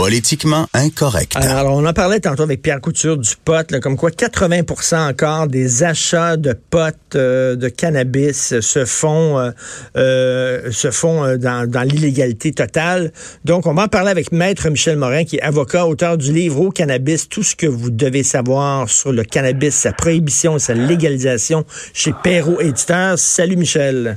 Politiquement incorrect. Alors, on en parlait tantôt avec Pierre Couture du pot, comme quoi 80% encore des achats de potes euh, de cannabis se font, euh, euh, dans, l'illégalité totale. Donc, on va en parler avec Maître Michel Morin, qui est avocat, auteur du livre Au cannabis, tout ce que vous devez savoir sur le cannabis, sa prohibition sa légalisation chez Perrault Éditeur. Salut Michel.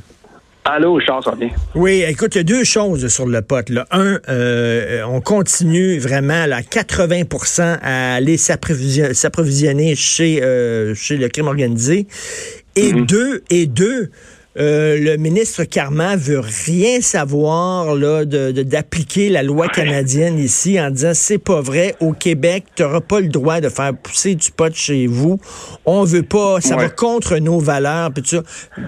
Allô, Charles, ça va bien? Oui, écoute, il y a deux choses sur le pot. Là. Un, euh, on continue vraiment là, à 80% à aller s'approvisionner s'approvisionner chez, euh, chez le crime organisé. Et Mhm. deux, et deux, euh, le ministre Carman veut rien savoir là, de, de- d'appliquer la loi canadienne ici en disant c'est pas vrai, au Québec, tu n'auras pas le droit de faire pousser du pot chez vous. On veut pas, ça va contre nos valeurs. Puis.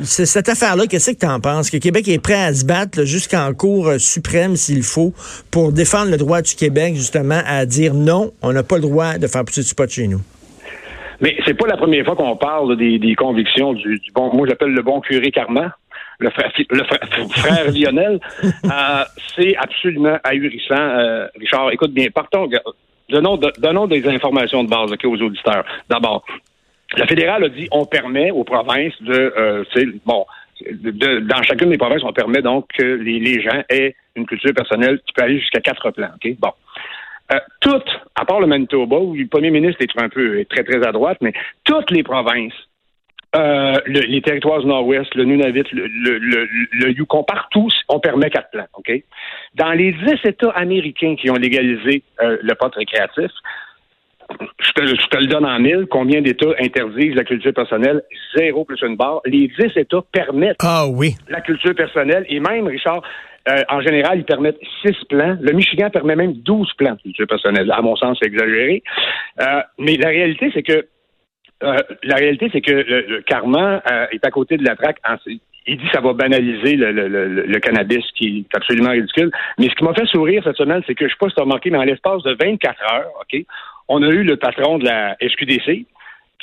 C'est- Cette affaire-là, qu'est-ce que tu en penses? Que Québec est prêt à se battre là, jusqu'en Cour euh, suprême s'il faut pour défendre le droit du Québec justement à dire non, on n'a pas le droit de faire pousser du pot chez nous. Mais c'est pas la première fois qu'on parle des, des convictions du, du bon, moi j'appelle le bon curé Carman, le frère, le frère, frère Lionel. Euh, c'est absolument ahurissant. Euh, Richard, écoute bien, partons, donnons, donnons des informations de base aux auditeurs. D'abord, le fédéral a dit on permet aux provinces de, euh, bon, de- dans chacune des provinces, on permet donc que les, les gens aient une culture personnelle qui peut aller jusqu'à quatre plans. Ok, bon. Euh, toutes, à part le Manitoba, où le premier ministre est un peu très, très à droite, mais toutes les provinces, euh, le- les territoires du Nord-Ouest, le Nunavut, le, le, le, le Yukon, partout, on permet quatre plans. OK? Dans les dix États américains qui ont légalisé euh, le pot récréatif, je te, je te le donne en mille, combien d'États interdisent la culture personnelle? Zéro plus une barre. Les dix États permettent Ah oui. la culture personnelle et même, Richard, euh, en général, ils permettent six plans. Le Michigan permet même 12 plans de culture personnelle. À mon sens, c'est exagéré. Euh, mais la réalité, c'est que euh, la réalité, c'est que le, le Carman euh, est à côté de la traque. Il dit que ça va banaliser le, le, le, le cannabis, qui est absolument ridicule. Mais ce qui m'a fait sourire cette semaine, c'est que je ne sais pas si tu as remarqué, mais en l'espace de 24 heures, OK, on a eu le patron de la SQDC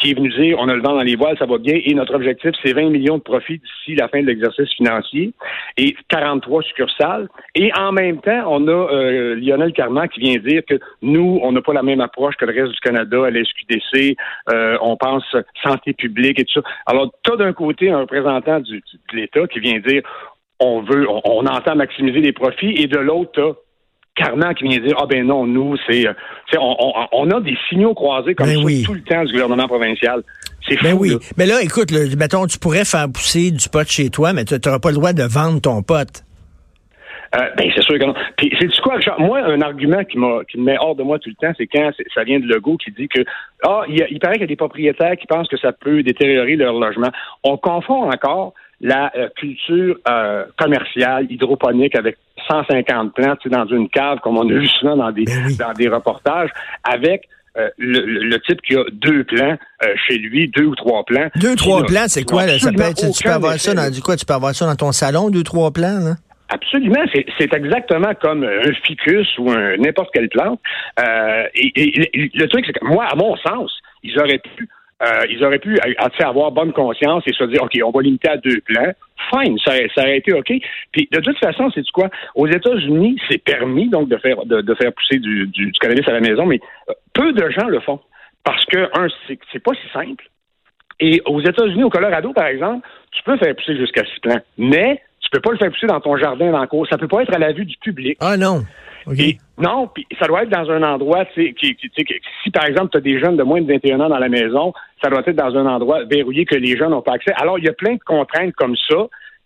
qui est venu dire on a le vent dans les voiles, ça va bien, et notre objectif, c'est 20 millions de profits d'ici la fin de l'exercice financier et 43 succursales. Et en même temps, on a euh, Lionel Carman qui vient dire que nous, on n'a pas la même approche que le reste du Canada à la SQDC, euh, on pense santé publique et tout ça. Alors, tu as d'un côté un représentant du, de l'État qui vient dire on veut, on, on entend maximiser les profits, et de l'autre, qui vient dire ah ben non nous c'est euh, on, on, on a des signaux croisés comme Ben ça oui. tout le temps du gouvernement provincial c'est fou Ben oui. là. Mais là, écoute, là, mettons, tu pourrais faire pousser du pot chez toi, mais tu n'auras pas le droit de vendre ton pot. Euh, ben c'est sûr que non puis c'est du quoi Richard? moi un argument qui m'a qui me met hors de moi tout le temps c'est quand ça vient de Legault qui dit que ah il paraît qu'il y a des propriétaires qui pensent que ça peut détériorer leur logement on confond encore la euh, culture euh, commerciale hydroponique avec 150 plantes tu sais, dans une cave comme on a vu souvent dans des Ben oui. dans des reportages avec euh, le, type qui a deux plans euh, chez lui, deux ou trois plans. Deux, trois Qui n'a- plans, c'est quoi? Là? Ça peut être, tu peux avoir ça dans du quoi? Tu peux avoir ça dans ton salon, deux, trois plans, là? Absolument, c'est, exactement comme un ficus ou n'importe quelle plante. Euh, et le truc, c'est que moi, à mon sens, ils auraient pu, euh, ils auraient pu sais, avoir bonne conscience et se dire, ok, on va limiter à deux plants. Fine, ça, ça aurait été ok. Puis de toute façon, c'est quoi? Aux États-Unis, c'est permis donc de faire de, faire pousser du, du, du cannabis à la maison, mais euh, peu de gens le font parce que un, c'est, pas si simple. Et aux États-Unis, au Colorado, par exemple, tu peux faire pousser jusqu'à six plants, mais peux pas le faire pousser dans ton jardin, dans la cour. Ça peut pas être à la vue du public. Ah non. OK. Et non, puis ça doit être dans un endroit, tu sais, qui, qui- tu sais, que- si par exemple tu as des jeunes de moins de 21 ans dans la maison, ça doit être dans un endroit verrouillé que les jeunes n'ont pas accès. Alors, il y a plein de contraintes comme ça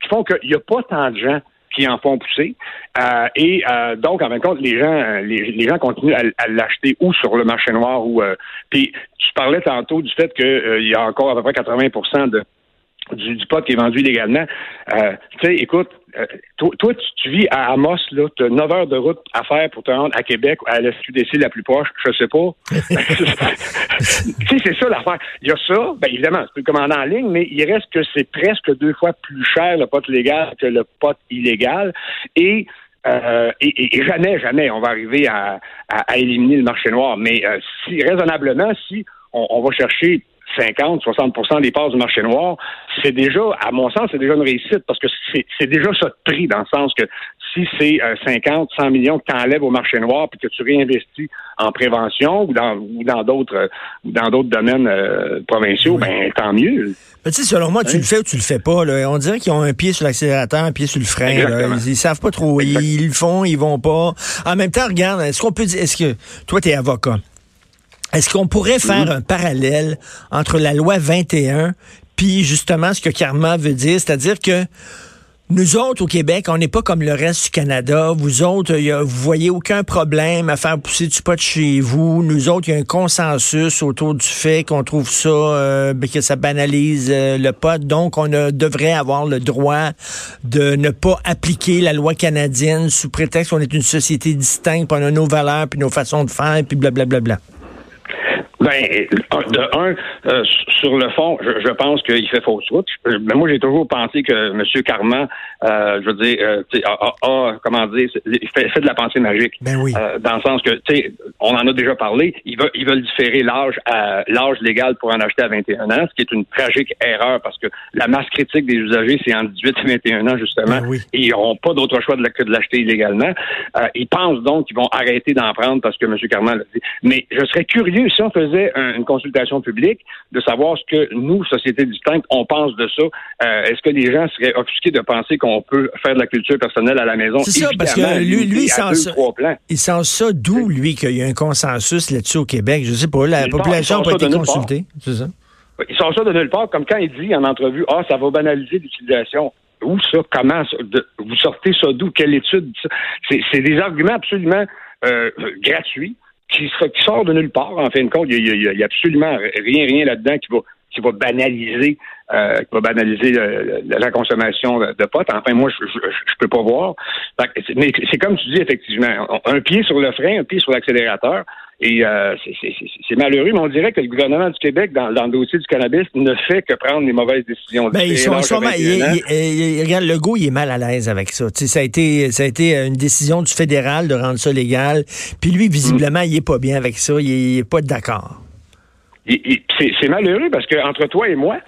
qui font qu'il n'y a pas tant de gens qui en font pousser. Euh, et euh, donc, en fin de compte, les gens, euh, les, les gens continuent à, à l'acheter ou sur le marché noir ou. euh, puis, tu parlais tantôt du fait qu'il y a encore à peu près 80% de du, du pot qui est vendu illégalement. Euh, tu sais, écoute, euh, toi, toi, tu, tu vis à Amos, là, tu as 9 heures de route à faire pour te rendre à Québec, à la SQDC la plus proche, je sais pas. tu sais, c'est ça l'affaire. Il y a ça, ben évidemment, tu peux le commander en ligne, mais il reste que c'est presque deux fois plus cher le pot légal que le pot illégal. Et euh, et, et, jamais, jamais, on va arriver à, à, à éliminer le marché noir. Mais euh, si raisonnablement, si on, on va chercher 50, 60% des parts du marché noir, c'est déjà, à mon sens, c'est déjà une réussite parce que c'est déjà ça de prix dans le sens que si c'est 50, 100 millions que tu enlèves au marché noir puis que tu réinvestis en prévention ou dans ou dans d'autres dans d'autres domaines euh, provinciaux, ben tant mieux. Mais tu sais, selon moi, tu le fais ou tu le fais pas. Là. On dirait qu'ils ont un pied sur l'accélérateur, un pied sur le frein. Là. Ils, ils, savent pas trop. Ils, ils, le font, ils vont pas. En même temps, regarde, est-ce qu'on peut dire, est-ce que toi, tu es avocat? Est-ce qu'on pourrait faire un parallèle entre la loi 21 puis justement ce que Karma veut dire, c'est-à-dire que nous autres, au Québec, on n'est pas comme le reste du Canada. Vous autres, y a, vous voyez aucun problème à faire pousser du pot chez vous. Nous autres, il y a un consensus autour du fait qu'on trouve ça, euh, que ça banalise euh, le pot. Donc, on a, devrait avoir le droit de ne pas appliquer la loi canadienne sous prétexte qu'on est une société distincte, puis on a nos valeurs, puis nos façons de faire, puis blablabla. Bla, bla, bla. Ben, de un, euh, sur le fond, je, je pense qu'il fait fausse route. Mais moi, j'ai toujours pensé que M. Carman, euh, je veux dire, euh, a, a, comment dire, fait, fait, de la pensée magique. Ben oui. Euh, dans le sens que, tu sais, on en a déjà parlé, ils veulent, ils veulent différer l'âge à l'âge légal pour en acheter à 21 ans, ce qui est une tragique erreur parce que la masse critique des usagers, c'est en 18 et 21 ans, justement. Ben oui. Et ils n'auront pas d'autre choix de la, que de l'acheter illégalement. Euh, ils pensent donc qu'ils vont arrêter d'en prendre parce que M. Carman l'a dit. Mais je serais curieux si on faisait une consultation publique, de savoir ce que nous, société distincte, on pense de ça. Euh, Est-ce que les gens seraient offusqués de penser qu'on peut faire de la culture personnelle à la maison? C'est ça, parce que lui, lui il, sent ça, il sent ça d'où, lui, qu'il y a un consensus là-dessus au Québec? Je sais pas, la il population n'a pas été consultée. C'est ça? Ils sont ça de nulle part, comme quand il dit en entrevue, ah, ça va banaliser l'utilisation. Où ça? Comment? De, vous sortez ça d'où? Quelle étude? C'est des arguments absolument euh, gratuits qui, qui, sort de nulle part, en fin de compte. Il n'y a, a, absolument rien, rien là-dedans qui va, qui va banaliser, euh, qui va banaliser la consommation de, potes. Enfin, moi, je, je, je peux pas voir. Mais c'est comme tu dis, effectivement, un pied sur le frein, un pied sur l'accélérateur. Et euh, c'est malheureux, mais on dirait que le gouvernement du Québec, dans, dans, le dossier du cannabis, ne fait que prendre les mauvaises décisions. Ben, ils sont, sont mal, il, il, il, regarde, Legault, il est mal à l'aise avec ça. T'sais, ça a été, ça a été une décision du fédéral de rendre ça légal. Puis lui, visiblement, mm. il est pas bien avec ça. Il est pas d'accord. C'est malheureux parce que entre toi et moi,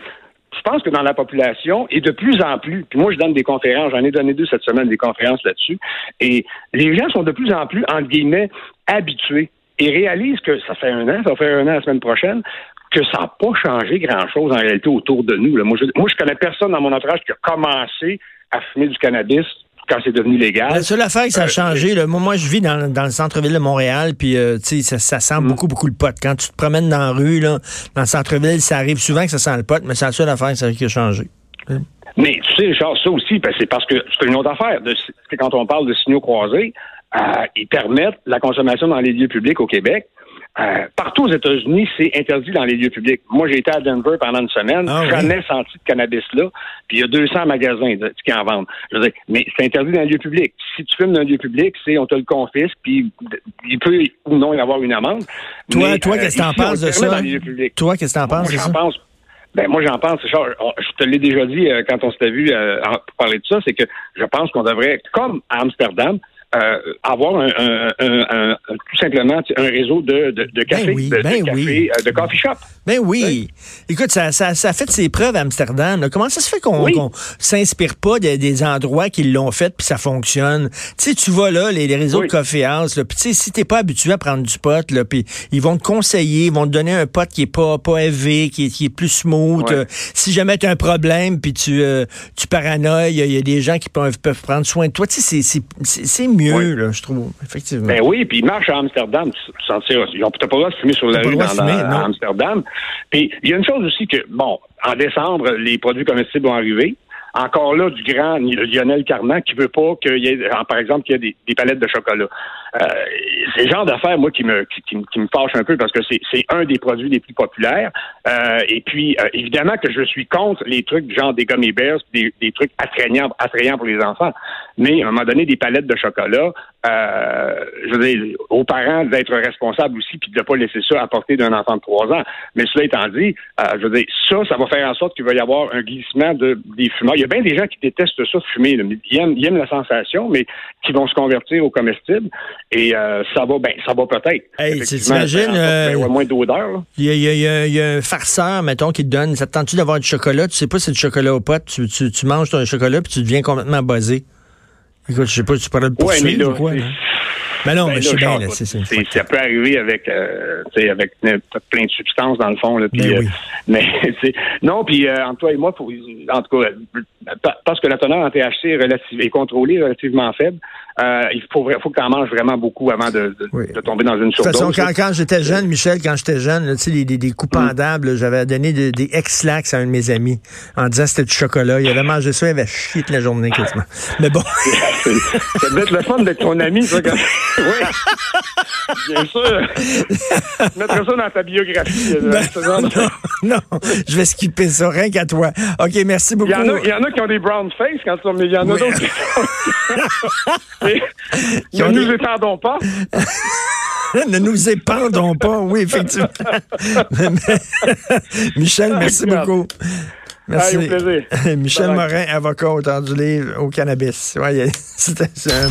je pense que dans la population, et de plus en plus, puis moi je donne des conférences, j'en ai donné deux cette semaine, des conférences là-dessus, et les gens sont de plus en plus, entre guillemets, habitués et réalisent que ça fait un an, ça va faire un an la semaine prochaine, que ça n'a pas changé grand-chose en réalité autour de nous. Là. Moi, je, moi, je connais personne dans mon entourage qui a commencé à fumer du cannabis quand c'est devenu légal. La seule affaire que ça a changé, là, moi, je vis dans, dans le centre-ville de Montréal, puis euh, ça, ça sent mm. beaucoup, beaucoup le pot. Quand tu te promènes dans la rue, là, dans le centre-ville, ça arrive souvent que ça sent le pot, mais c'est la seule affaire qui a changé. Mais tu sais, Charles, ça aussi, ben, c'est parce que c'est une autre affaire. De, quand on parle de signaux croisés, euh, ils permettent la consommation dans les lieux publics au Québec. Euh, partout aux États-Unis, c'est interdit dans les lieux publics. Moi, j'ai été à Denver pendant une semaine, ah, jamais oui. senti de cannabis là, puis il y a 200 magasins qui en vendent. Je veux dire, mais c'est interdit dans les lieux publics. Si tu fumes dans un lieu public, c'est on te le confisque, puis il peut ou non y avoir une amende. Toi, mais, toi, euh, qu'est-ce que t'en penses de ça? Toi, qu'est-ce que t'en penses de ça? Pense, ben, moi, j'en pense, Richard, je te l'ai déjà dit euh, quand on s'était vu euh, pour parler de ça, c'est que je pense qu'on devrait, comme à Amsterdam, euh, avoir un, un, un, tout simplement un réseau de, de, de café, ben oui, de, ben de, café, oui. euh, de coffee shop. Ben oui. oui. Écoute, ça, ça, ça a fait ses preuves à Amsterdam. Là. Comment ça se fait qu'on qu s'inspire pas de, des endroits qui l'ont fait puis ça fonctionne? Tu sais, tu vas là, les, les réseaux de coffee house, là, puis si t'es pas habitué à prendre du pot, là, puis ils vont te conseiller, ils vont te donner un pot qui est pas, pas élevé, qui est, qui est plus smooth. Euh, si jamais tu as un problème puis tu, euh, tu paranoïes, il y, a des gens qui peuvent, peuvent prendre soin de toi. Tu sais, c'est mieux, oui. là, je trouve, effectivement. Ben oui, puis ils marchent à Amsterdam, tu, tu sens, ils n'ont peut-être pas le droit de fumer sur la rue dans, fumer, à Amsterdam. Puis il y a une chose aussi que, bon, en décembre, les produits comestibles vont arriver. Encore là du grand Lionel Carman qui veut pas qu'il y ait, par exemple, qu'il y ait des, palettes de chocolat. Euh, c'est le genre d'affaires, moi, qui me, qui, me fâche un peu parce que c'est un des produits les plus populaires. Euh, et puis, euh, évidemment que je suis contre les trucs genre des gummy bears, des, des trucs attrayants, attrayants pour les enfants. Mais à un moment donné, des palettes de chocolat, euh, je veux dire, aux parents d'être responsables aussi, puis de ne pas laisser ça à portée d'un enfant de trois ans. Mais cela étant dit, euh, je veux dire, ça, ça va faire en sorte qu'il va y avoir un glissement de, des fumeurs. Il y a bien des gens qui détestent ça, fumer. Ils, aiment, ils, aiment, la sensation, mais qui vont se convertir au comestible. Et euh, ça va, ben, ça va peut-être. Hey, t'imagines, il y a moins d'odeur. Il y, a, un farceur, mettons, qui te donne, ça te tente-tu d'avoir du chocolat? Tu sais pas si c'est du chocolat ou pas. Tu, tu, tu manges ton chocolat, puis tu deviens complètement basé. Écoute, je sais pas, tu parlais de poursuivre ou quoi, non? Ben non, ben mais je sais bien, c'est Ça peut arriver avec, euh, avec plein de substances dans le fond. Là, ben oui. euh, mais non, puis euh, entre toi et moi, faut, en tout cas, parce que la teneur en THC est, relative, est contrôlée relativement faible, euh, il faut, faut que tu en manges vraiment beaucoup avant de, de, tomber dans une surdose. De toute façon, quand, j'étais jeune, Michel, quand j'étais jeune, tu sais, les, des coupes mm. j'avais donné des ex-lax à un de mes amis en disant que c'était du chocolat. Il avait mangé ça, il avait chié toute la journée quasiment. Mais bon. ça devait être le fun d'être ton ami, ça. Quand... oui. Bien sûr. Mettre ça dans ta biographie. Ben, non, non, je vais skipper ça, rien qu'à toi. OK, merci beaucoup. Il y en a, il y en a qui ont des brown face quand mais il y en a d'autres qui ne nous épandons pas. ne nous épandons pas, oui, effectivement. Michel, merci beaucoup. Merci. Michel Morin, avocat, auteur du livre au cannabis. Ouais, c'est un